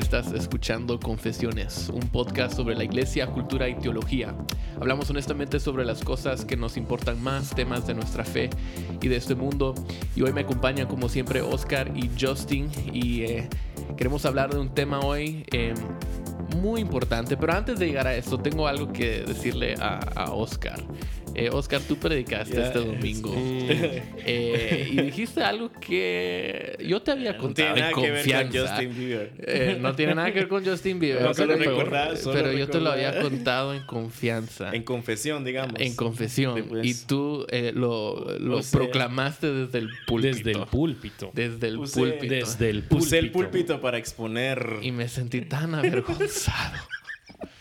estás escuchando Confesiones, un podcast sobre la iglesia, cultura y teología. Hablamos honestamente sobre las cosas que nos importan más, temas de nuestra fe y de este mundo. Y hoy me acompañan como siempre Oscar y Justin y eh, queremos hablar de un tema hoy eh, muy importante. Pero antes de llegar a esto, tengo algo que decirle a, a Oscar. Eh, Oscar, tú predicaste este domingo eh, y dijiste algo que yo te había No contado tiene nada en que ver con confianza. Justin Bieber. Eh, no tiene nada que ver con Justin Bieber. No, solo pero recordar, solo pero yo te lo había contado en confianza. En confesión, digamos. En confesión. Después- Y tú eh, lo, lo O sea, proclamaste desde el púlpito. Desde el púlpito. Desde el púlpito. Desde el púlpito. Usé el púlpito para exponer. Y me sentí tan avergonzado.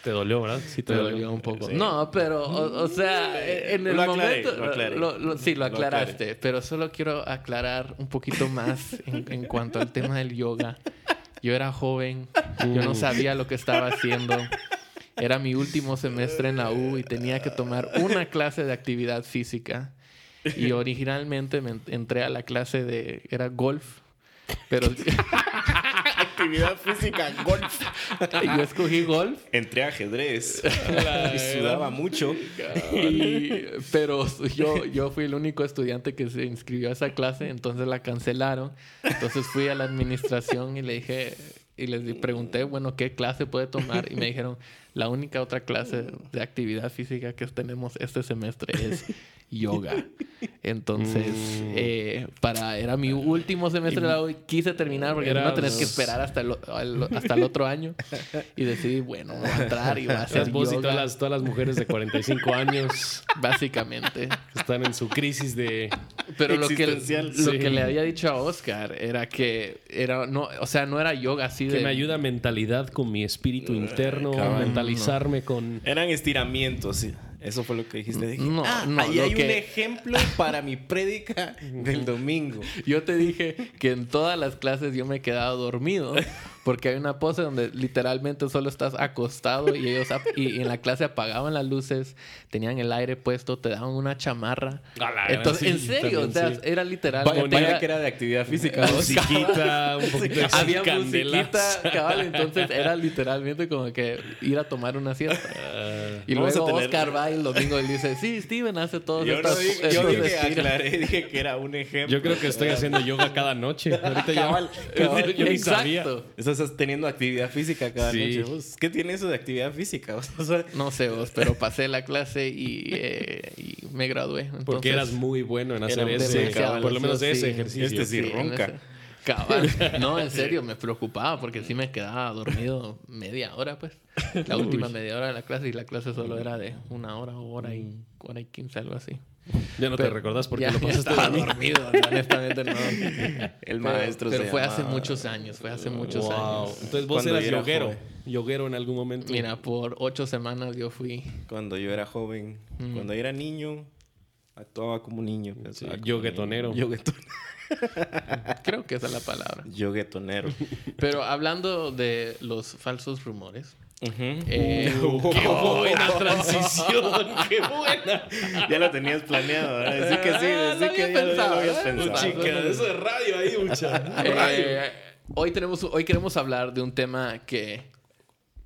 Te dolió, ¿verdad? Sí, Te dolió un poco. Sí. No, pero, o, o sea, en el Lo aclaré, momento. lo aclaré. lo- sí, lo Lo aclaraste. pero solo quiero aclarar un poquito más en, en cuanto al tema del yoga. Yo era joven, yo no sabía lo que estaba haciendo. Era mi último semestre en la U y tenía que tomar una clase de actividad física. Y originalmente me en- entré a la clase de. Era golf. Pero Actividad física, golf. yo escogí golf. Entré a ajedrez. y sudaba mucho. Y- pero yo, yo fui el único estudiante que se inscribió a esa clase, entonces la cancelaron. Entonces fui a la administración y le dije, y les pregunté, bueno, ¿qué clase puede tomar? Y me dijeron, la única otra clase de actividad física que tenemos este semestre es yoga. Entonces, Mm. eh, para, era mi último semestre de la U y quise terminar porque no tenés que esperar hasta el, hasta el otro año. Y decidí, bueno, voy a entrar y voy a hacer vos y todas las, todas las mujeres de 45 años Básicamente. están en su crisis de... Pero lo que, lo Sí. que le había dicho a Oscar era que era no, o sea, no era yoga así Que de me ayuda mentalidad con mi espíritu interno, con... Eran estiramientos. sí. Eso fue lo que dijiste. Dije, No, ah, no, ahí hay un ejemplo para mi prédica del domingo. Yo te dije que en todas las clases yo me he quedado dormido porque hay una pose donde literalmente solo estás acostado y ellos y, y en la clase apagaban las luces, tenían el aire puesto, te daban una chamarra. A la Entonces, gran, en sí, serio, o también, sea, sí. era literal. Vaya, Tenía- vaya que era de actividad física. ¿no? Musiquita, un poquito de había musiquita, cabal, entonces era literalmente como que ir a tomar una siesta. Ah, Y luego tener- Oscar va y el domingo y dice, sí, Steven hace todos Yo, no estos... dije, yo dije, estilos". aclaré, dije que era un ejemplo. yo creo que estoy haciendo yoga cada noche. Ahorita ya... Cabal, cabal. yo ni sabía. Exacto. Estás teniendo actividad física cada Sí. noche. vos. ¿Qué tiene eso de actividad física? O sea, No sé vos, pero pasé la clase y, eh, y me gradué. Entonces, Porque eras muy bueno en hacer ese, demasiado, por lo menos de ese sí. ejercicio. Este sí en ronca. Cabal. No, en serio, me preocupaba porque sí me quedaba dormido media hora, pues. La última media hora de la clase y la clase solo era de una hora o hora y, hora y quince, algo así. Ya no te Pero recordás porque ya- lo pasaste estaba dormido. honestamente no. el maestro Pero se fue hace muchos años, fue hace muchos Wow. años. Entonces vos Cuando eras yo era yoguero. joven. Yoguero en algún momento. Mira, por ocho semanas yo fui Cuando yo era joven, cuando yo era niño, actuaba como niño. como yoguetonero. niño. Yoguetonero. Creo que esa es la palabra. Yoguetonero. Pero hablando de los falsos rumores. Eh, ¡Qué buena transición! ¡Qué buena! Ya lo tenías planeado, ¿verdad? Decir que sí, Ah, lo decir que ya lo- ya lo pensado, habías ¿eh? pensado. Chica, eso de radio ahí, mucha. Eh, hoy, tenemos, hoy queremos hablar de un tema que...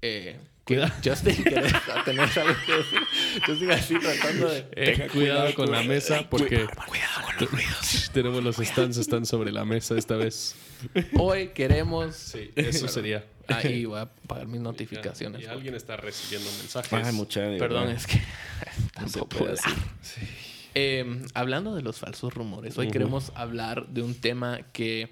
Eh, Cuidado. Justin, ¿querés tener algo que decir? Justin así tratando de... Eh, cuidado con la mesa porque Cuidado con los ruidos. tenemos los stands están sobre la mesa esta vez. Hoy queremos... Sí, eso sería. Ahí voy a apagar mis notificaciones. Y alguien está recibiendo mensajes. Ay, mucha Perdón, verdad. es que... No tampoco puede es- decir. Eh, hablando de los falsos rumores, hoy queremos hablar de un tema que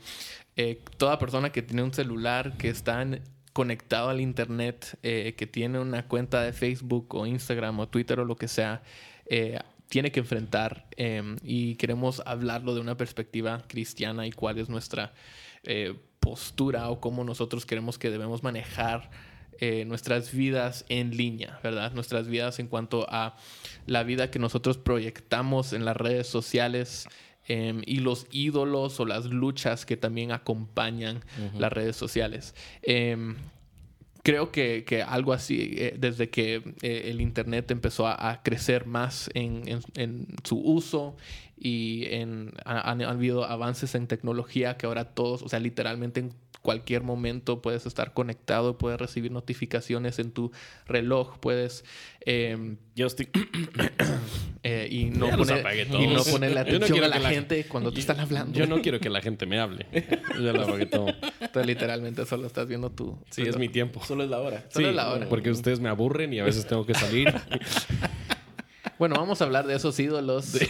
eh, toda persona que tiene un celular, que está en- conectado al internet, eh, que tiene una cuenta de Facebook o Instagram o Twitter o lo que sea, eh, tiene que enfrentar eh, y queremos hablarlo de una perspectiva cristiana y cuál es nuestra eh, postura o cómo nosotros queremos que debemos manejar eh, nuestras vidas en línea, ¿verdad? Nuestras vidas en cuanto a la vida que nosotros proyectamos en las redes sociales em, y los ídolos o las luchas que también acompañan las redes sociales. Em, creo que, que algo así, eh, desde que eh, el Internet empezó a, a crecer más en, en- en su uso y en, ha- han habido avances en tecnología que ahora todos, o sea, literalmente en cualquier momento puedes estar conectado, puedes recibir notificaciones en tu reloj, puedes... Eh, Justin. eh, y, no poner, y no Yo no atención a la, la- gente cuando te están hablando. Yo no quiero que la gente me hable. Ya lo apagué todo. Entonces, literalmente solo estás viendo tu... Sí, es mi tiempo. Solo es la hora. Solo Sí, la hora. porque ustedes me aburren y a veces tengo que salir. Bueno, vamos a hablar de esos ídolos eh,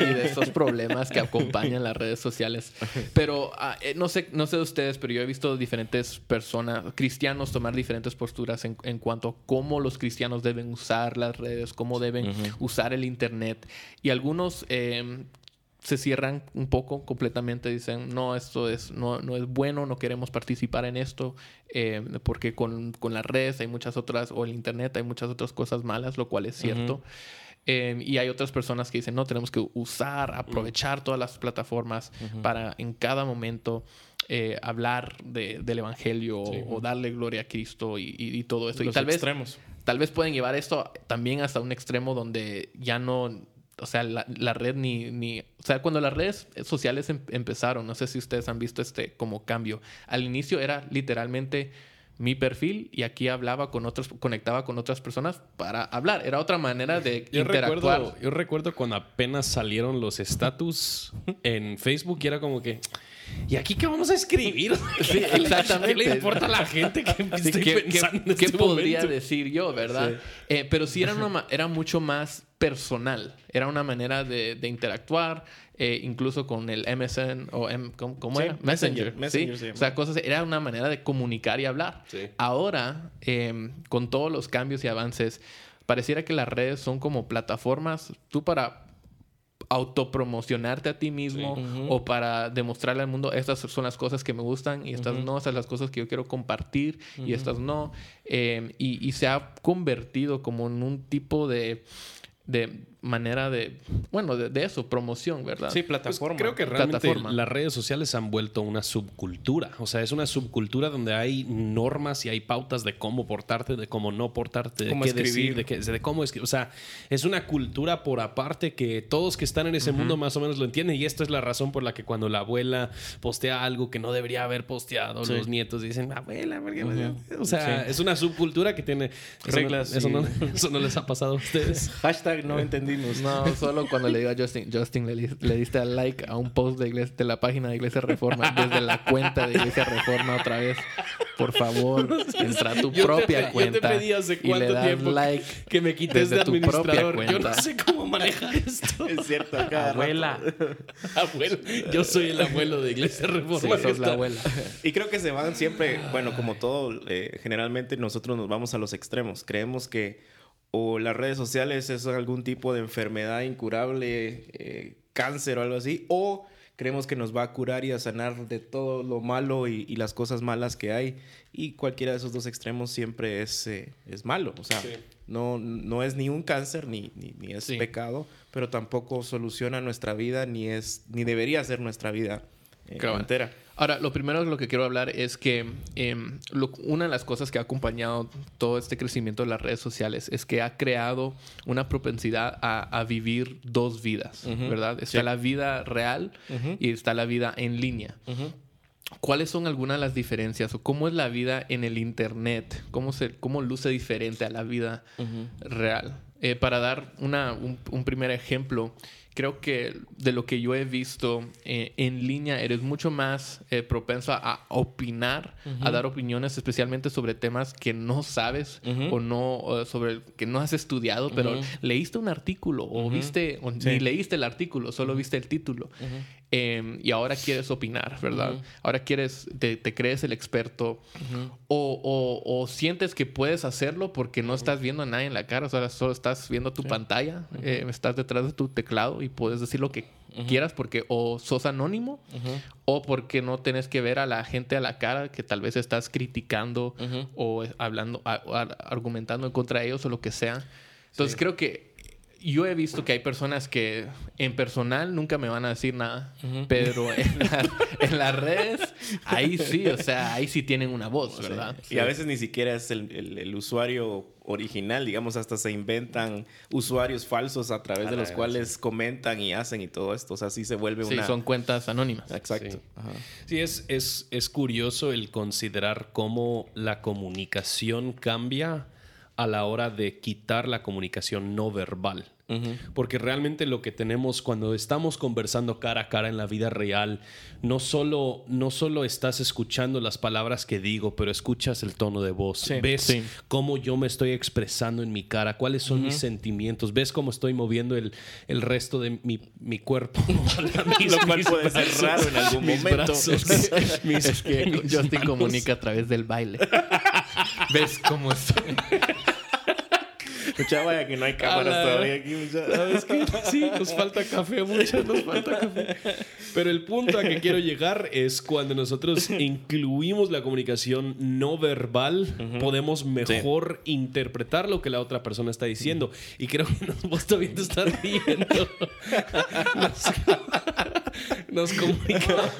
y de esos problemas que acompañan las redes sociales. Pero eh, no sé, no sé de ustedes, pero yo he visto diferentes personas, cristianos, tomar diferentes posturas en, en cuanto a cómo los cristianos deben usar las redes, cómo deben usar el internet. Y algunos eh, se cierran un poco completamente, dicen, no, esto es, no, no es bueno, no queremos participar en esto, eh, porque con, con las redes hay muchas otras, o el internet hay muchas otras cosas malas, lo cual es cierto. Eh, y hay otras personas que dicen, no, tenemos que usar, aprovechar todas las plataformas para en cada momento eh, hablar de- del Evangelio o darle gloria a Cristo y, y- y todo esto. y tal vez, extremos. tal vez pueden llevar esto también hasta un extremo donde ya no, o sea, la, la red ni, ni, o sea, cuando las redes sociales em- empezaron, no sé si ustedes han visto este como cambio. Al inicio era literalmente mi perfil y aquí hablaba con otros, conectaba con otras personas para hablar. Era otra manera de Yo interactuar. recuerdo, yo recuerdo cuando apenas salieron los estatus en Facebook y era como que. ¿Y aquí qué vamos a escribir? Sí, exactamente. ¿Qué le importa a la gente que Sí, estoy ¿qué, qué- pensando en qué este podría momento? decir yo, verdad? Eh, pero sí era, una, era mucho más personal. Era una manera de, de interactuar, eh, incluso con el MSN o M, ¿cómo, cómo Sí, era? Messenger. ¿sí? Messenger se O sea, cosas, era una manera de comunicar y hablar. Sí. Ahora, eh, con todos los cambios y avances, pareciera que las redes son como plataformas, tú para autopromocionarte a ti mismo o para demostrarle al mundo estas son las cosas que me gustan y estas no, estas son las cosas que yo quiero compartir y estas no. Eh, y, y se ha convertido como en un tipo de, de manera de, bueno, de, de eso, promoción, ¿verdad? Sí, Pues plataforma. creo que realmente Plataforma. las redes sociales han vuelto una subcultura. O sea, es una subcultura donde hay normas y hay pautas de cómo portarte, de cómo no portarte, de Cómo qué escribir. decir, de, qué, de cómo escribir. O sea, es una cultura por aparte que todos que están en ese mundo más o menos lo entienden. Y esto es la razón por la que cuando la abuela postea algo que no debería haber posteado, Sí. los nietos dicen, abuela, ¿por qué?" o sea, Sí. es una subcultura que tiene eso Reglas No, eso, y- no, eso no les ha pasado a ustedes. Hashtag no entendimos. No, solo cuando le digo a Justin, Justin, le, le diste al like a un post de, iglesia- de la página de Iglesia Reforma, desde la cuenta de Iglesia Reforma otra vez. Por favor, entra a tu Yo te- propia yo te cuenta. pedí hace y le cuánto das tiempo like. que me quites desde de tu propia administrador. Yo no cuenta. sé cómo manejar esto. Es cierto, cada Abuela. Abuelo. Yo soy el abuelo de Iglesia Sí, Reforma. que sos la abuela. Y creo que se van siempre, bueno, como todo, eh, generalmente nosotros nos vamos a los extremos. Creemos que o las redes sociales es algún tipo de enfermedad incurable, eh, cáncer o algo así, o creemos que nos va a curar y a sanar de todo lo malo y, y las cosas malas que hay. Y cualquiera de esos dos extremos siempre es, eh, es malo. O sea, Sí. no, no es ni un cáncer ni, ni, ni es Sí. pecado, pero tampoco soluciona nuestra vida ni, es, ni debería ser nuestra vida eh, entera. Ahora, lo primero de lo que quiero hablar es que em, lo- una de las cosas que ha acompañado todo este crecimiento de las redes sociales es que ha creado una propensidad a, a vivir dos vidas. ¿verdad? Está Sí. la vida real y está la vida en línea. ¿Cuáles son algunas de las diferencias o cómo es la vida en el Internet? ¿Cómo, se, cómo luce diferente a la vida real? Eh, para dar una, un, un primer ejemplo, creo que de lo que yo he visto eh, en línea, eres mucho más eh, propenso a opinar, a dar opiniones, especialmente sobre temas que no sabes o no, sobre que no has estudiado, pero leíste un artículo o viste, o Sí. ni leíste el artículo, solo viste el título. Eh, y ahora quieres opinar, ¿verdad? Ahora quieres, te, te crees el experto. O, o- o sientes que puedes hacerlo porque no estás viendo a nadie en la cara, o sea, solo estás viendo tu pantalla, eh, estás detrás de tu teclado y puedes decir lo que quieras porque o sos anónimo o porque no tienes que ver a la gente a la cara que tal vez estás criticando o hablando, a- argumentando en contra de ellos o lo que sea. Entonces creo que yo he visto que hay personas que en personal nunca me van a decir nada, pero en, la- en las redes ahí sí, o sea, ahí sí tienen una voz, ¿verdad? Y a veces ni siquiera es el, el- el usuario original, digamos, hasta se inventan usuarios falsos a través A de los cuales comentan y hacen y todo esto. O sea, sí se vuelve Sí, una... son cuentas anónimas. Exacto. Sí. Ajá. Sí, es, es, es curioso el considerar cómo la comunicación cambia a la hora de quitar la comunicación no verbal. Porque realmente lo que tenemos cuando estamos conversando cara a cara en la vida real, no solo, no solo estás escuchando las palabras que digo, pero escuchas el tono de voz. Sí, ves sí. cómo yo me estoy expresando en mi cara, cuáles son mis sentimientos, ves cómo estoy moviendo el, el resto de mi, mi cuerpo. Mis- Lo cual mis puede ser raro en algún mis momento. brazos, mis- es que Justin comunica a través del baile. ¿Ves cómo estoy? Mucha vaya que no hay cámaras todavía aquí. mucha- ¿Sabes qué? Sí, nos falta café, mucho nos falta café. Pero el punto a que quiero llegar es cuando nosotros incluimos la comunicación no verbal, podemos mejor interpretar lo que la otra persona está diciendo. Y creo que nos, vos también te estás riendo. Nos, nos comunicamos.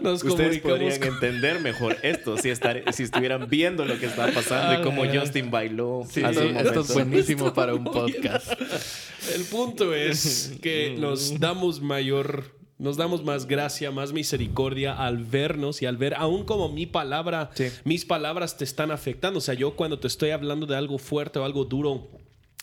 Nos Ustedes comunicamos podrían con- entender mejor esto si, estar- si estuvieran viendo lo que está pasando y cómo Ah, Justin bailó Sí, esto, esto es buenísimo para un podcast. El punto es que nos damos mayor, nos damos más gracia, más misericordia al vernos y al ver, aún como mi palabra, Sí. mis palabras te están afectando. O sea, yo cuando te estoy hablando de algo fuerte o algo duro,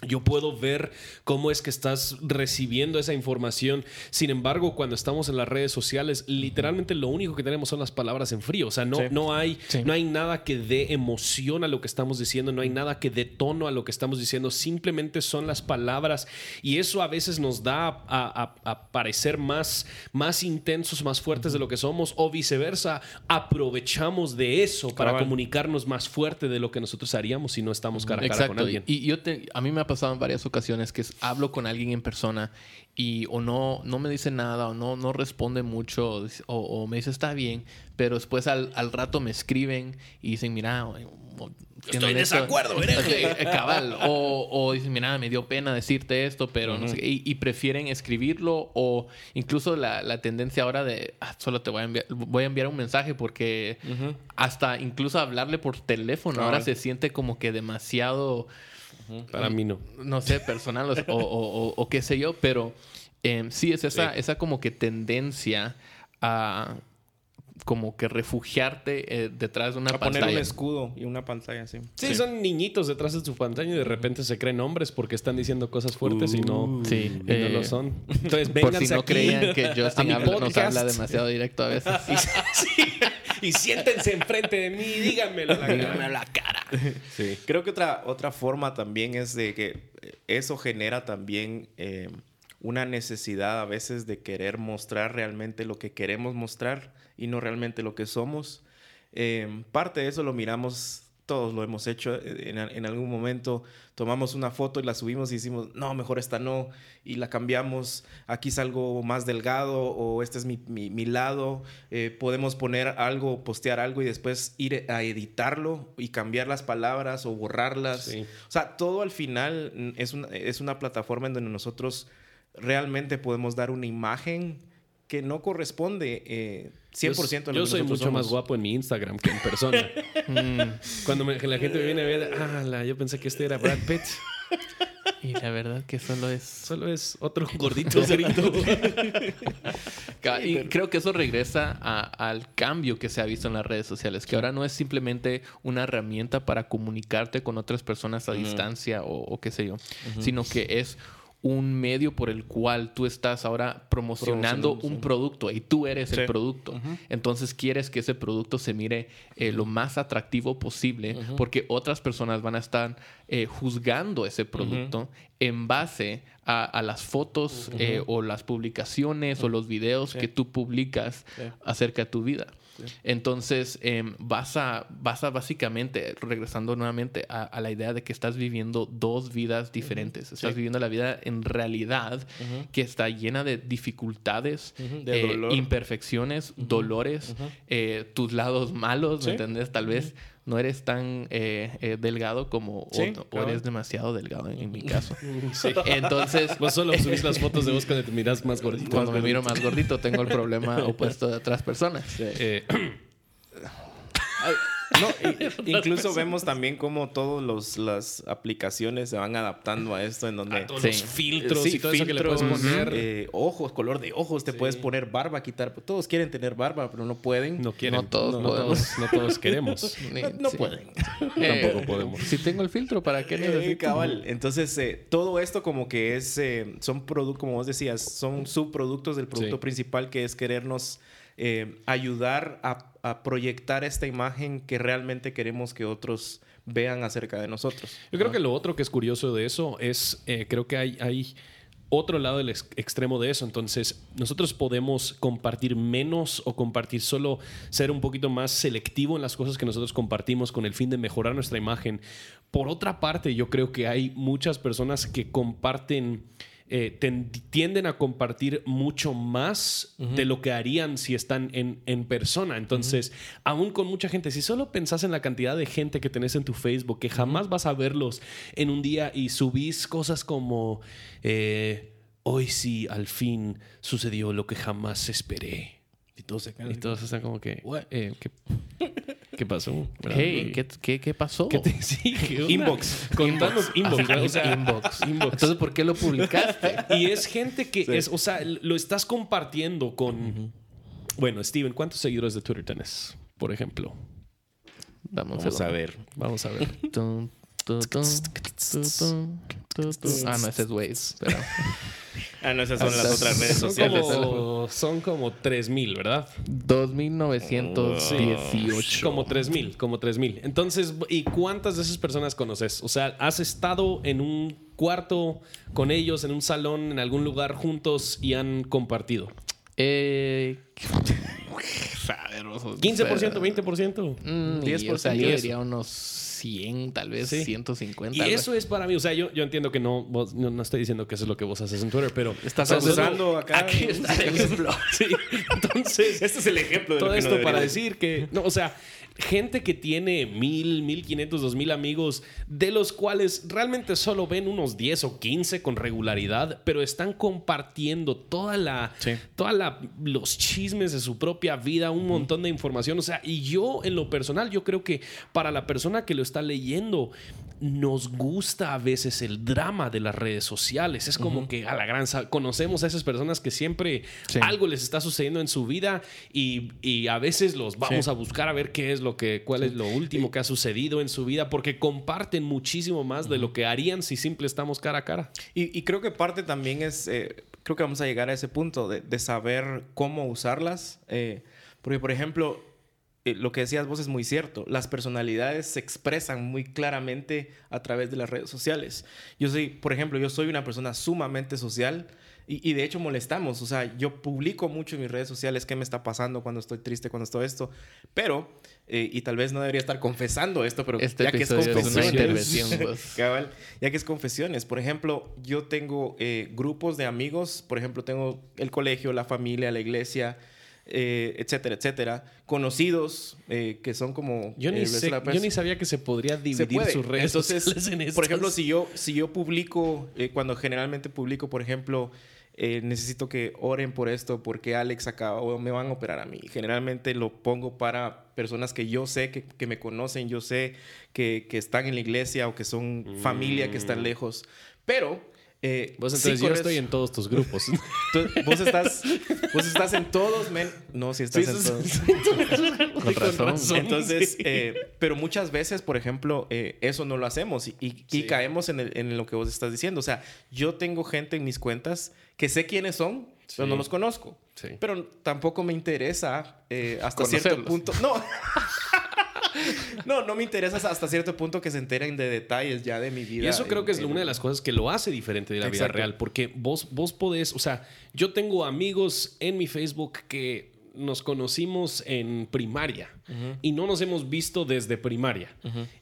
yo puedo ver cómo es que estás recibiendo esa información. Sin embargo, cuando estamos en las redes sociales, literalmente lo único que tenemos son las palabras en frío. O sea, no, Sí. no, hay, Sí. no hay nada que dé emoción a lo que estamos diciendo, no hay nada que dé tono a lo que estamos diciendo. Simplemente son las palabras. Y eso a veces nos da a, a- a parecer más, más intensos, más fuertes de lo que somos, o viceversa. Aprovechamos de eso para Cabal. comunicarnos más fuerte de lo que nosotros haríamos si no estamos cara a cara con alguien. Y yo te- a mí me ha pasado en varias ocasiones que es- hablo con alguien en persona y o no, no me dice nada o no, no responde mucho o, me dice está bien, pero después al, al rato me escriben y dicen, mira, Estoy en desacuerdo, hereje". Ok, eh, cabal. O, o dicen, mira, me dio pena decirte esto, pero no sé qué", y, y prefieren escribirlo o incluso la, la tendencia ahora de "Ah, solo te voy a enviar, voy a enviar un mensaje porque hasta incluso hablarle por teléfono ahora se siente como que demasiado Para mí no. no sé, personal o, o- o- o qué sé yo, pero eh, sí es esa, Sí. esa como que tendencia a como que refugiarte eh, detrás de una A poner pantalla. un escudo y una pantalla así. Sí, son niñitos detrás de su pantalla y de repente se creen hombres porque están diciendo cosas fuertes y no, Sí, y no eh, lo son. Entonces, Por si no aquí creían que Justin habla- nos habla demasiado directo a veces. Sí, y siéntense enfrente de mí y díganmelo a la cara. la cara. Sí. Creo que otra, otra forma también es de que eso genera también eh, una necesidad a veces de querer mostrar realmente lo que queremos mostrar y no realmente lo que somos. Eh, parte de eso lo miramos, todos lo hemos hecho eh, en, en algún momento. Tomamos una foto y la subimos y decimos, no, mejor esta no, y la cambiamos. Aquí salgo más delgado o este es mi, mi- mi lado. Eh, podemos poner algo, postear algo y después ir a editarlo y cambiar las palabras o borrarlas. Sí. O sea, todo al final mm, es una, es una plataforma en donde nosotros realmente podemos dar una imagen que no corresponde eh, 100% a lo Yo, que yo soy mucho más guapo en mi Instagram que en persona. Mm, Cuando me- la gente me viene a ver, ah, la- yo pensé que este era Brad Pitt. y la verdad que solo es... Solo es otro gordito cerito. Y creo que eso regresa a- al cambio que se ha visto en las redes sociales, que ahora no es simplemente una herramienta para comunicarte con otras personas a distancia o, o qué sé yo, sino que es un medio por el cual tú estás ahora promocionando un producto y tú eres el producto. Entonces quieres que ese producto se mire eh, lo más atractivo posible porque otras personas van a estar eh, juzgando ese producto en base a, a las fotos eh, o las publicaciones o los videos que tú publicas Sí. acerca de tu vida. Entonces, em, vas, a, vas a básicamente, regresando nuevamente a, a la idea de que estás viviendo dos vidas diferentes. Estás Sí. viviendo la vida en realidad que está llena de dificultades, de eh, dolor. imperfecciones, dolores, eh, tus lados malos, ¿me Sí. entendés? Tal vez no eres tan eh, eh, delgado como Sí, otro, o eres demasiado delgado en, en mi caso. Sí. Entonces, Vos solo subís las fotos de vos cuando te miras más gordito. cuando me miro más gordito, tengo el problema opuesto de otras personas. Eh, No, i- incluso vemos también cómo todas las aplicaciones se van adaptando a esto en donde... todos Sí. los filtros Sí, y todo eso que le filtros, puedes poner. eh, ojos, color de ojos, te Sí. puedes poner barba, quitar. Todos quieren tener barba, pero no pueden. no quieren. No todos no, podemos. todos, no todos queremos. Ni- No, pueden. Eh, Tampoco podemos. Si tengo el filtro, ¿para qué Eh, necesito? cabal. Entonces, eh, todo esto como que es, eh, son productos, como vos decías, son subproductos del producto Sí. principal que es querernos eh, ayudar a, a proyectar esta imagen que realmente queremos que otros vean acerca de nosotros. Yo creo que lo otro que es curioso de eso es, eh, creo que hay, hay otro lado del ex- extremo de eso. Entonces, nosotros podemos compartir menos o compartir solo, ser un poquito más selectivo en las cosas que nosotros compartimos con el fin de mejorar nuestra imagen. Por otra parte, yo creo que hay muchas personas que comparten... eh, tienden a compartir mucho más de lo que harían si están en, en persona. Entonces, aún con mucha gente, si solo pensás en la cantidad de gente que tenés en tu Facebook, que jamás vas a verlos en un día y subís cosas como, eh, hoy sí, al fin sucedió lo que jamás esperé. Y todos se quedan Y todos están como que, eh, ¿qué, qué pasó? Hey, ¿qué, qué, qué pasó? ¿Qué te- sí. Inbox. Contanos inbox. Sea, inbox. inbox. Entonces, ¿por qué lo publicaste? Y es gente que es, o sea, lo estás compartiendo con. Bueno, Steven, ¿cuántos seguidores de Twitter tenés? Por ejemplo. Vamos a ver. Vamos a ver. Ah, no, ese es Waze. Pero... Ah, no, esas son las otras redes Son sociales. como, son como 3000, ¿verdad? 2918. Como 3000, como 3000. Entonces, ¿y cuántas de esas personas conoces? O sea, ¿has estado en un cuarto con ellos, en un salón, en algún lugar juntos y han compartido? Eh, saber, vos, 15%, 20%. Mm, y, 10%, o sea, yo diría unos 100, tal vez, Sí. 150. Y tal vez. eso es para mí, o sea, yo, yo entiendo que no, vos- no, no estoy diciendo que eso es lo que vos haces en Twitter, pero... Estás o sea, solo- abusando acá. Aquí está el ejemplo. Sí, entonces... Este es el ejemplo de todo lo que no esto para debería- decir que, no, o sea, gente que tiene mil, mil quinientos, dos mil amigos, de los cuales realmente solo ven unos 10 o 15 con regularidad, pero están compartiendo toda la, Sí. toda la, los chismes de su propia vida, un montón de información. O sea, y yo en lo personal, yo creo que para la persona que lo está leyendo, nos gusta a veces el drama de las redes sociales. Es como que a la gran conocemos a esas personas que siempre Sí. algo les está sucediendo en su vida y, y a veces los vamos Sí. a buscar a ver qué es lo que, cuál es lo último que ha sucedido en su vida, porque comparten muchísimo más de lo que harían si simple estamos cara a cara. Y, y creo que parte también es, eh, creo que vamos a llegar a ese punto de, de saber cómo usarlas. eh, porque, por ejemplo, eh, lo que decías vos es muy cierto. Las personalidades se expresan muy claramente a través de las redes sociales. Yo soy, por ejemplo, yo soy una persona sumamente social. Y, y de hecho molestamos, o sea, yo publico mucho en mis redes sociales qué me está pasando cuando estoy triste, cuando estoy esto, pero, eh, y tal vez no debería estar confesando esto, pero Este ya que es episodio es una confesiones. Cabal, ya que es confesiones. Por ejemplo, yo tengo eh, grupos de amigos, por ejemplo, tengo el colegio, la familia, la iglesia, eh, etcétera, etcétera. Conocidos eh, que son como... Yo ni, eh, sé- yo ni sabía que se podría dividir sus redes Entonces, sociales en por ejemplo, si yo, si yo publico, eh, cuando generalmente publico, por ejemplo, eh, necesito que oren por esto porque Alex acaba o me van a operar a mí. Generalmente lo pongo para personas que yo sé que, que me conocen, yo sé que, que están en la iglesia o que son familia que están lejos. Pero... eh, Vos sí entonces yo corres- estoy en todos tus grupos. tú- vos, estás, vos estás en todos, men. No, si estás Sí, en sí, todos. Con razón. razón. Entonces, Sí. eh, pero muchas veces, por ejemplo, eh, eso no lo hacemos y, y- y Sí. caemos en, el- en lo que vos estás diciendo. O sea, yo tengo gente en mis cuentas que sé quiénes son, pero Sí. no los conozco. Sí. Pero tampoco me interesa eh, hasta cierto punto. No. no, no me interesa hasta cierto punto que se enteren de detalles ya de mi vida. Y eso creo en- que es en- una de las cosas que lo hace diferente de la vida real, porque vos, vos podés, o sea, yo tengo amigos en mi Facebook que nos conocimos en primaria y no nos hemos visto desde primaria.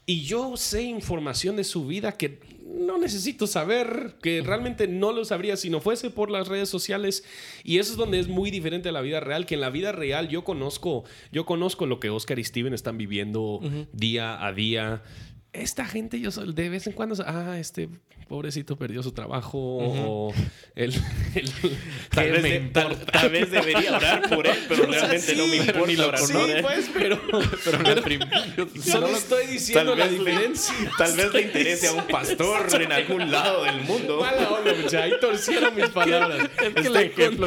Y yo sé información de su vida que no necesito saber, que realmente no lo sabría si no fuese por las redes sociales. Y eso es donde es muy diferente a la vida real, que en la vida real yo conozco, yo conozco lo que Oscar y Steven están viviendo día a día esta gente yo de vez en cuando, ah, este pobrecito perdió su trabajo o el, tal, vez tal, vez debería orar por él, pero realmente no me importa orar Sí, pues, pero, pero, pero solo estoy diciendo la diferencia. tal vez le interese a un pastor en algún lado del mundo. Mala onda, mucha. Ahí torcieron mis palabras. Es que este ejemplo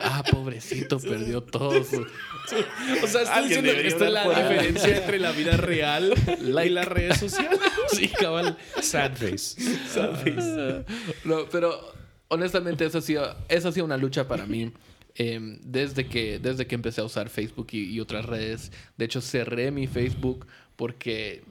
Ah, pobrecito, perdió todo su... O sea, estoy diciendo que esta es la diferencia entre la vida real y las redes sociales. Sí, cabal. Sad face. no, pero honestamente, esa ha sido, esa ha sido una lucha para mí. Em, desde, que, desde que empecé a usar Facebook y, otras redes. De hecho, cerré mi Facebook porque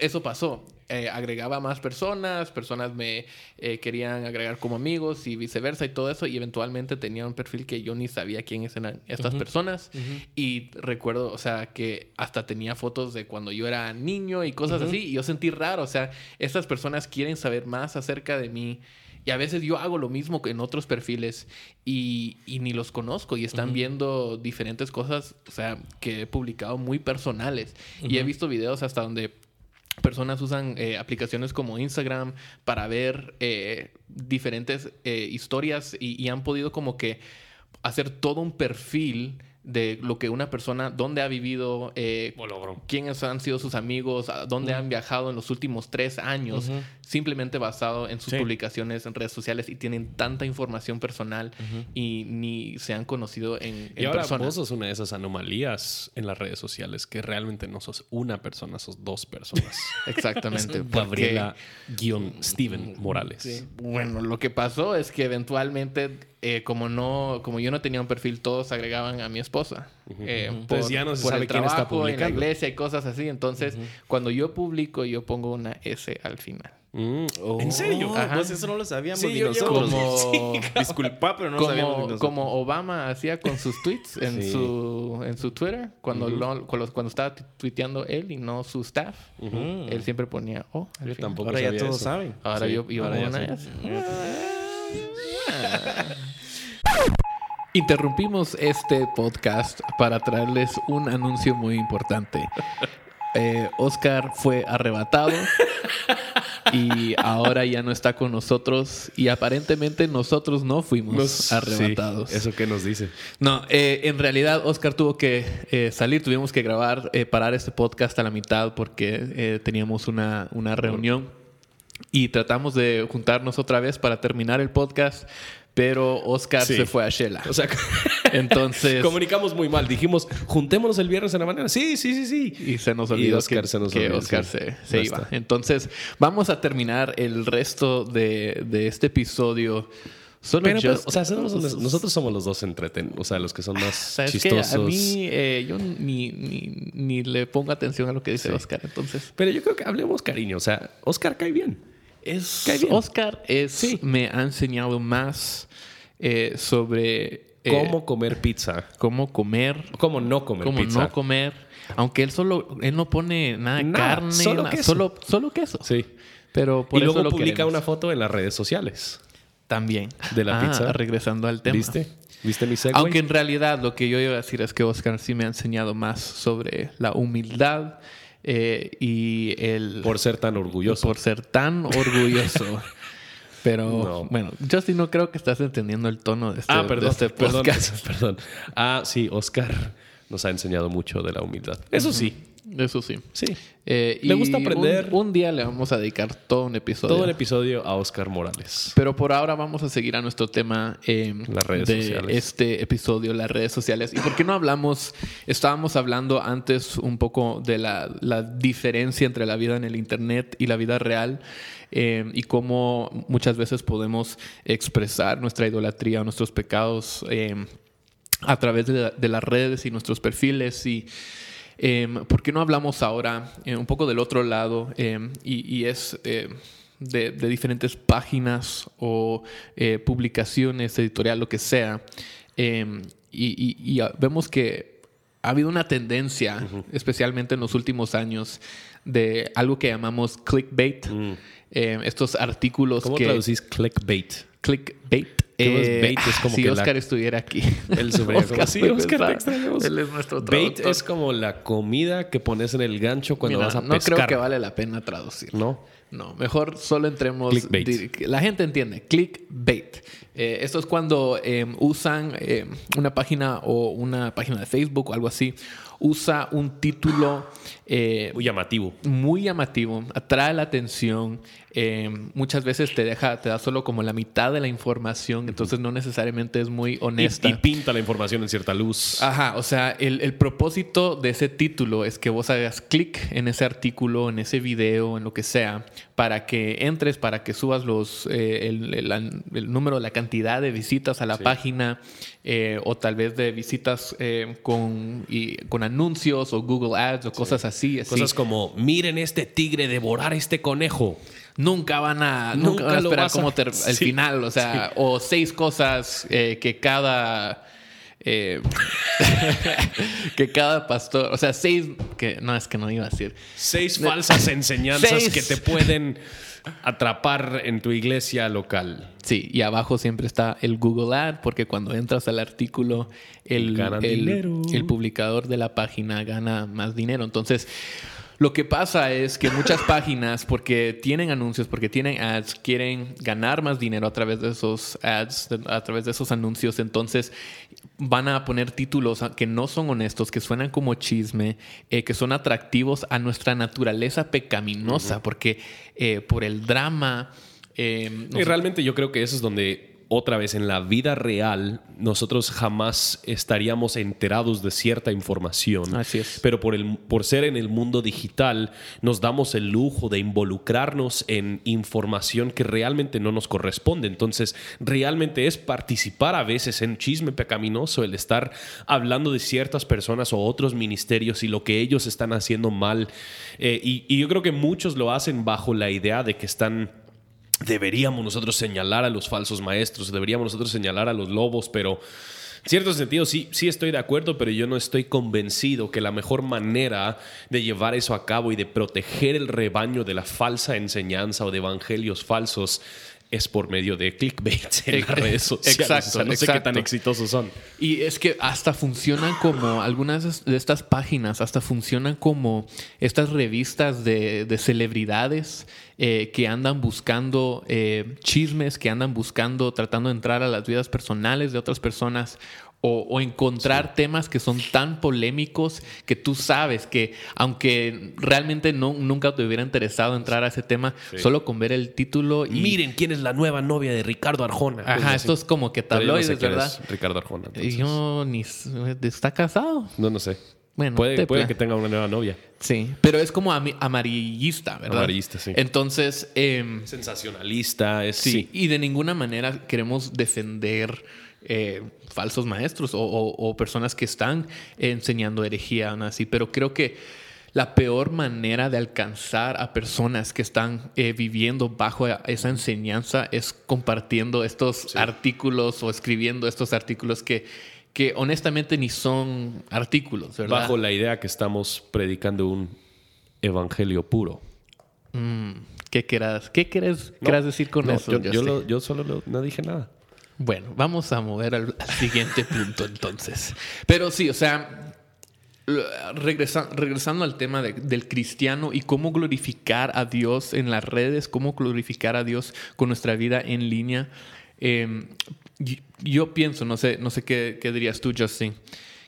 eso pasó. Eh, agregaba más personas, personas me eh, querían agregar como amigos y viceversa y todo eso. Y eventualmente tenía un perfil que yo ni sabía quiénes eran estas personas. Y recuerdo, o sea, que hasta tenía fotos de cuando yo era niño y cosas así. Y yo sentí raro, o sea, estas personas quieren saber más acerca de mí. Y a veces yo hago lo mismo que en otros perfiles y, y ni los conozco y están viendo diferentes cosas, o sea, que he publicado muy personales. Y he visto videos hasta donde personas usan eh, aplicaciones como Instagram para ver eh, diferentes eh, historias y, y, han podido como que hacer todo un perfil de lo que una persona, dónde ha vivido, eh, quiénes han sido sus amigos, dónde han viajado en los últimos tres años, simplemente basado en sus publicaciones en redes sociales y tienen tanta información personal y ni se han conocido en, en y ahora vos sos una de esas anomalías en las redes sociales que realmente no sos una persona, sos dos personas. Exactamente. Gabriela-Steven Morales. Bueno, lo que pasó es que eventualmente eh, como no, como yo no tenía un perfil, todos agregaban a mi esposa. Eh, entonces ya no se sabe quién está publicando. En la iglesia y cosas así. Entonces, cuando yo publico, yo pongo una S al final. Mm, ¿En serio? Pues eso no lo sabíamos ni nosotros. Como, Disculpa, pero no como, sabíamos nosotros. Como Obama hacía con sus tweets en, su, en su Twitter, cuando, cuando, estaba tuiteando él y no su staff, él siempre ponía oh. Yo tampoco Ahora ya todos saben. Ahora yo, yo Ahora una S. Interrumpimos este podcast para traerles un anuncio muy importante. Eh, Oscar fue arrebatado y ahora ya no está con nosotros y aparentemente nosotros no fuimos arrebatados. ¿Eso qué nos dice? No, eh, en realidad Oscar tuvo que eh, salir, tuvimos que grabar, parar este podcast a la mitad porque teníamos una, una reunión y tratamos de juntarnos otra vez para terminar el podcast pero Oscar se fue a Shela. O sea, entonces. Comunicamos muy mal. Dijimos, juntémonos el viernes en la mañana. Sí, sí, sí, sí. Y se nos olvidó Oscar que, se, nos Oscar se, iba. Entonces, vamos a terminar el resto de, este episodio. Solo o sea, nosotros somos los dos entretenidos, o sea, los que son más chistosos. a mí, eh, yo ni, ni, le pongo atención a lo que dice Oscar, entonces. Pero yo creo que hablemos cariño, o sea, Oscar cae bien. Es, Oscar es, me ha enseñado más eh, sobre... Eh, cómo comer pizza. Cómo comer. Cómo no comer cómo pizza. no comer. Aunque él solo... Él no pone nada de carne. Solo, queso. Solo, solo, queso. Sí. Pero por y eso luego publica una foto en las redes sociales. También. De la ah, pizza. Regresando al tema. ¿Viste? ¿Viste mi segue? Aunque en realidad lo que yo iba a decir es que Oscar sí me ha enseñado más sobre la humildad eh, y el... Por ser tan orgulloso. Por ser tan orgulloso. Pero bueno, yo sí no creo que estás entendiendo el tono de este, ah, perdón, este Perdón, perdón. Ah, sí, Oscar nos ha enseñado mucho de la humildad. Eso sí. Eso sí. Sí. Eh, le gusta aprender. Un, día le vamos a dedicar todo un episodio. Todo un episodio a Oscar Morales. Pero por ahora vamos a seguir a nuestro tema eh, las redes de sociales. este episodio, las redes sociales. ¿Y por qué no hablamos? Estábamos hablando antes un poco de la, la diferencia entre la vida en el Internet y la vida real. Eh, y cómo muchas veces podemos expresar nuestra idolatría, nuestros pecados a través de, de las redes y nuestros perfiles y Em, ¿Por qué no hablamos ahora eh, un poco del otro lado em, y, es eh, de, diferentes páginas o eh, publicaciones, editorial, lo que sea? Em, y, y, vemos que ha habido una tendencia, especialmente en los últimos años, de algo que llamamos clickbait. Mm. Estos artículos ¿Cómo traducís clickbait? Clickbait. Eh, bait es como si Oscar estuviera aquí. El Oscar, sí, Oscar te Él es nuestro Bait es como la comida que pones en el gancho cuando vas a pescar. No creo que vale la pena traducir. ¿No? No, mejor solo entremos. La gente entiende. Clickbait. Eh, esto es cuando em, usan em, una página o una página de Facebook o algo así usa un título eh, muy llamativo. Muy llamativo, atrae la atención. Eh, muchas veces te deja, te da solo como la mitad de la información, entonces no necesariamente es muy honesta. Y, pinta la información en cierta luz. Ajá, o sea, el, propósito de ese título es que vos hagas clic en ese artículo, en ese video, en lo que sea, para que entres, para que subas los, eh, el, número, la cantidad de visitas a la página o tal vez de visitas con, y, con anuncios o Google Ads o cosas así, Cosas como, miren este tigre devorar este conejo. Nunca van a, nunca, van a esperar como el final, o sea, o seis cosas eh, que cada... Eh, que cada pastor, o sea, seis, que no es que no iba a decir. Seis falsas enseñanzas que te pueden atrapar en tu iglesia local. Sí, y abajo siempre está el Google Ad, porque cuando entras al artículo, el, el, publicador de la página gana más dinero. Entonces, lo que pasa es que muchas páginas, porque tienen anuncios, porque tienen ads, quieren ganar más dinero a través de esos ads, a través de esos anuncios. Entonces van a poner títulos que no son honestos, que suenan como chisme, eh, que son atractivos a nuestra naturaleza pecaminosa, porque eh, por el drama... Eh, y realmente yo creo que eso es donde otra vez en la vida real nosotros jamás estaríamos enterados de cierta información. Así es. Pero por, el, por ser en el mundo digital nos damos el lujo de involucrarnos en información que realmente no nos corresponde. Entonces, realmente es participar a veces en chisme pecaminoso, el estar hablando de ciertas personas o otros ministerios y lo que ellos están haciendo mal. Eh, y yo creo que muchos lo hacen bajo la idea de que están deberíamos nosotros señalar a los falsos maestros, deberíamos nosotros señalar a los lobos, pero en cierto sentido sí, sí estoy de acuerdo, pero yo no estoy convencido que la mejor manera de llevar eso a cabo y de proteger el rebaño de la falsa enseñanza o de evangelios falsos es por medio de clickbait en las redes sociales. Exacto, no sé qué tan exitosos son. Y es que hasta funcionan como algunas de estas páginas, hasta funcionan como estas revistas de, de celebridades eh, que andan buscando eh, chismes, que andan buscando, tratando de entrar a las vidas personales de otras personas o, encontrar temas que son tan polémicos que tú sabes que aunque realmente no, nunca te hubiera interesado entrar a ese tema, solo con ver el título y... Miren quién es la nueva novia de Ricardo Arjona. Ajá, esto es como que tabloides, ¿verdad? Ricardo Arjona. Y Yo ni... ¿Está casado? No, no sé. Bueno, puede, puede que tenga una nueva novia. Sí, pero es como amarillista, ¿verdad? Amarillista, sí. Entonces... Em, Sensacionalista, es... Sí, y de ninguna manera queremos defender eh, falsos maestros o, personas que están enseñando herejía, así, pero creo que la peor manera de alcanzar a personas que están eh, viviendo bajo esa enseñanza es compartiendo estos artículos o escribiendo estos artículos que, que honestamente ni son artículos, ¿verdad? Bajo la idea que estamos predicando un evangelio puro. Mm, ¿Qué quieras, qué quieres, decir con eso? Yo, yo, solo no dije nada. Bueno, vamos a mover al, siguiente punto entonces. Pero sí, o sea, regresando al tema del cristiano y cómo glorificar a Dios en las redes, cómo glorificar a Dios con nuestra vida en línea. Em, yo, pienso, no sé, no sé qué, dirías tú, Justin,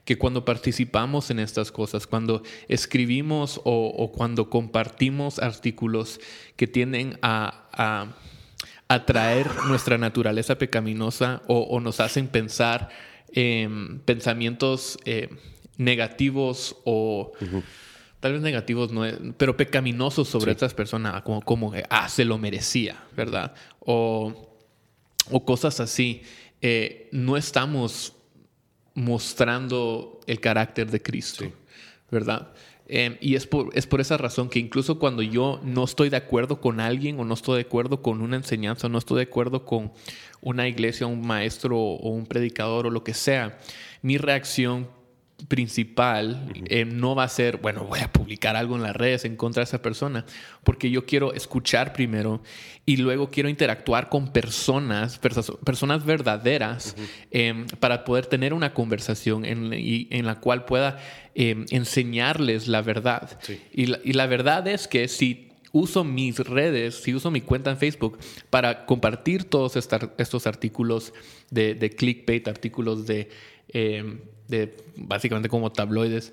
que cuando participamos en estas cosas, cuando escribimos o, cuando compartimos artículos que tienden a atraer nuestra naturaleza pecaminosa o, nos hacen pensar en pensamientos eh, negativos o tal vez negativos, no, pero pecaminosos sobre estas personas, como, como ah, se lo merecía, ¿verdad? O, cosas así. Eh, no estamos mostrando el carácter de Cristo, ¿verdad? Em, y es por, es por esa razón que incluso cuando yo no estoy de acuerdo con alguien o no estoy de acuerdo con una enseñanza o no estoy de acuerdo con una iglesia, un maestro o un predicador o lo que sea, mi reacción principal eh, no va a ser, bueno, voy a publicar algo en las redes en contra de esa persona, porque yo quiero escuchar primero y luego quiero interactuar con personas, personas verdaderas, em, para poder tener una conversación en, en la cual pueda em, enseñarles la verdad. Y, la, y la verdad es que si uso mis redes, si uso mi cuenta en Facebook para compartir todos estos artículos de, de clickbait, artículos de em, de básicamente como tabloides,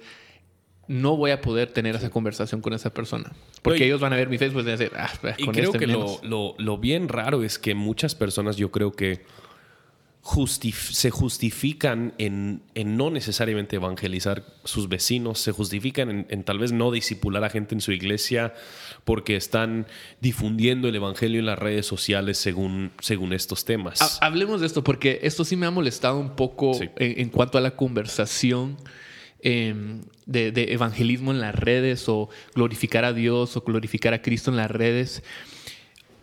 no voy a poder tener esa conversación con esa persona. Porque ellos van a ver mi Facebook y decir, ah, y creo este que lo, lo, lo, bien raro es que muchas personas, yo creo que se justifican en, no necesariamente evangelizar sus vecinos, se justifican en, tal vez no disipular a gente en su iglesia porque están difundiendo el evangelio en las redes sociales según, según estos temas. hablemos de esto porque esto sí me ha molestado un poco en, cuanto a la conversación. Em, de, de evangelismo en las redes o glorificar a Dios o glorificar a Cristo en las redes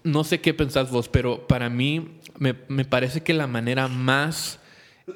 no sé qué pensás vos, pero para mí me, parece que la manera más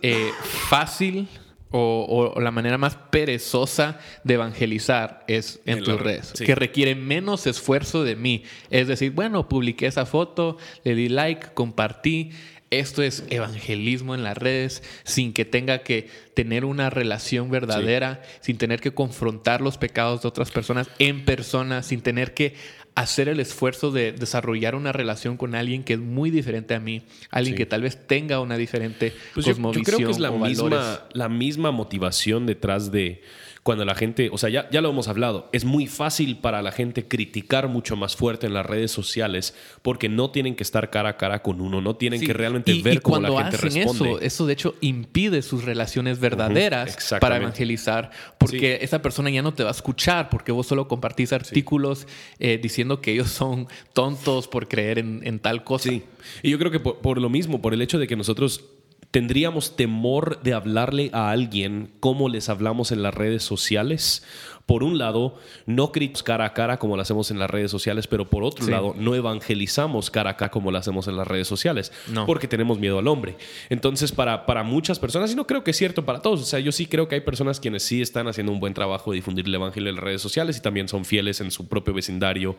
eh, fácil o, la manera más perezosa de evangelizar es en, tus redes, que requiere menos esfuerzo de mí. Es decir, bueno, publiqué esa foto, le di like, compartí. Esto es evangelismo en las redes sin que tenga que tener una relación verdadera, sin tener que confrontar los pecados de otras personas en persona, sin tener que hacer el esfuerzo de desarrollar una relación con alguien que es muy diferente a mí, alguien que tal vez tenga una diferente pues cosmovisión. Yo, creo que es la misma, la misma motivación detrás de cuando la gente, o sea, ya, ya lo hemos hablado, es muy fácil para la gente criticar mucho más fuerte en las redes sociales porque no tienen que estar cara a cara con uno, no tienen que realmente ver cómo la gente responde. Eso, eso de hecho impide sus relaciones verdaderas para evangelizar porque esa persona ya no te va a escuchar porque vos solo compartís artículos eh, diciendo que ellos son tontos por creer en, tal cosa. Sí, y yo creo que por lo mismo, por el hecho de que nosotros ¿Tendríamos temor de hablarle a alguien como les hablamos en las redes sociales? Por un lado, no criticamos cara a cara como lo hacemos en las redes sociales, pero por otro lado, no evangelizamos cara a cara como lo hacemos en las redes sociales, porque tenemos miedo al hombre. Entonces, para, para muchas personas, y no creo que es cierto para todos, o sea, yo sí creo que hay personas quienes sí están haciendo un buen trabajo de difundir el evangelio en las redes sociales y también son fieles en su propio vecindario,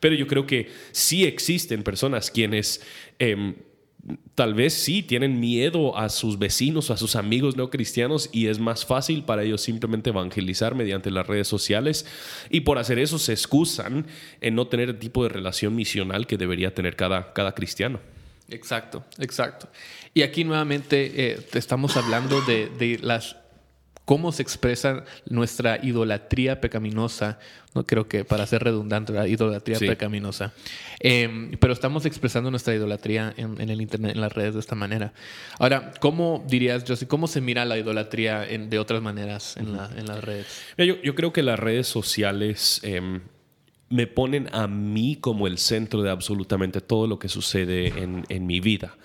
pero yo creo que sí existen personas quienes... Em, tal vez sí tienen miedo a sus vecinos o a sus amigos no cristianos y es más fácil para ellos simplemente evangelizar mediante las redes sociales y por hacer eso se excusan en no tener el tipo de relación misional que debería tener cada, cada cristiano. Exacto, exacto. Y aquí nuevamente eh, estamos hablando de, de las cómo se expresa nuestra idolatría pecaminosa. No creo que para ser redundante, la idolatría pecaminosa. Em, pero estamos expresando nuestra idolatría en, el Internet, en las redes de esta manera. Ahora, ¿cómo dirías, Josie, cómo se mira la idolatría de otras maneras en, las redes? Yo, creo que las redes sociales em, me ponen a mí como el centro de absolutamente todo lo que sucede en, mi vida.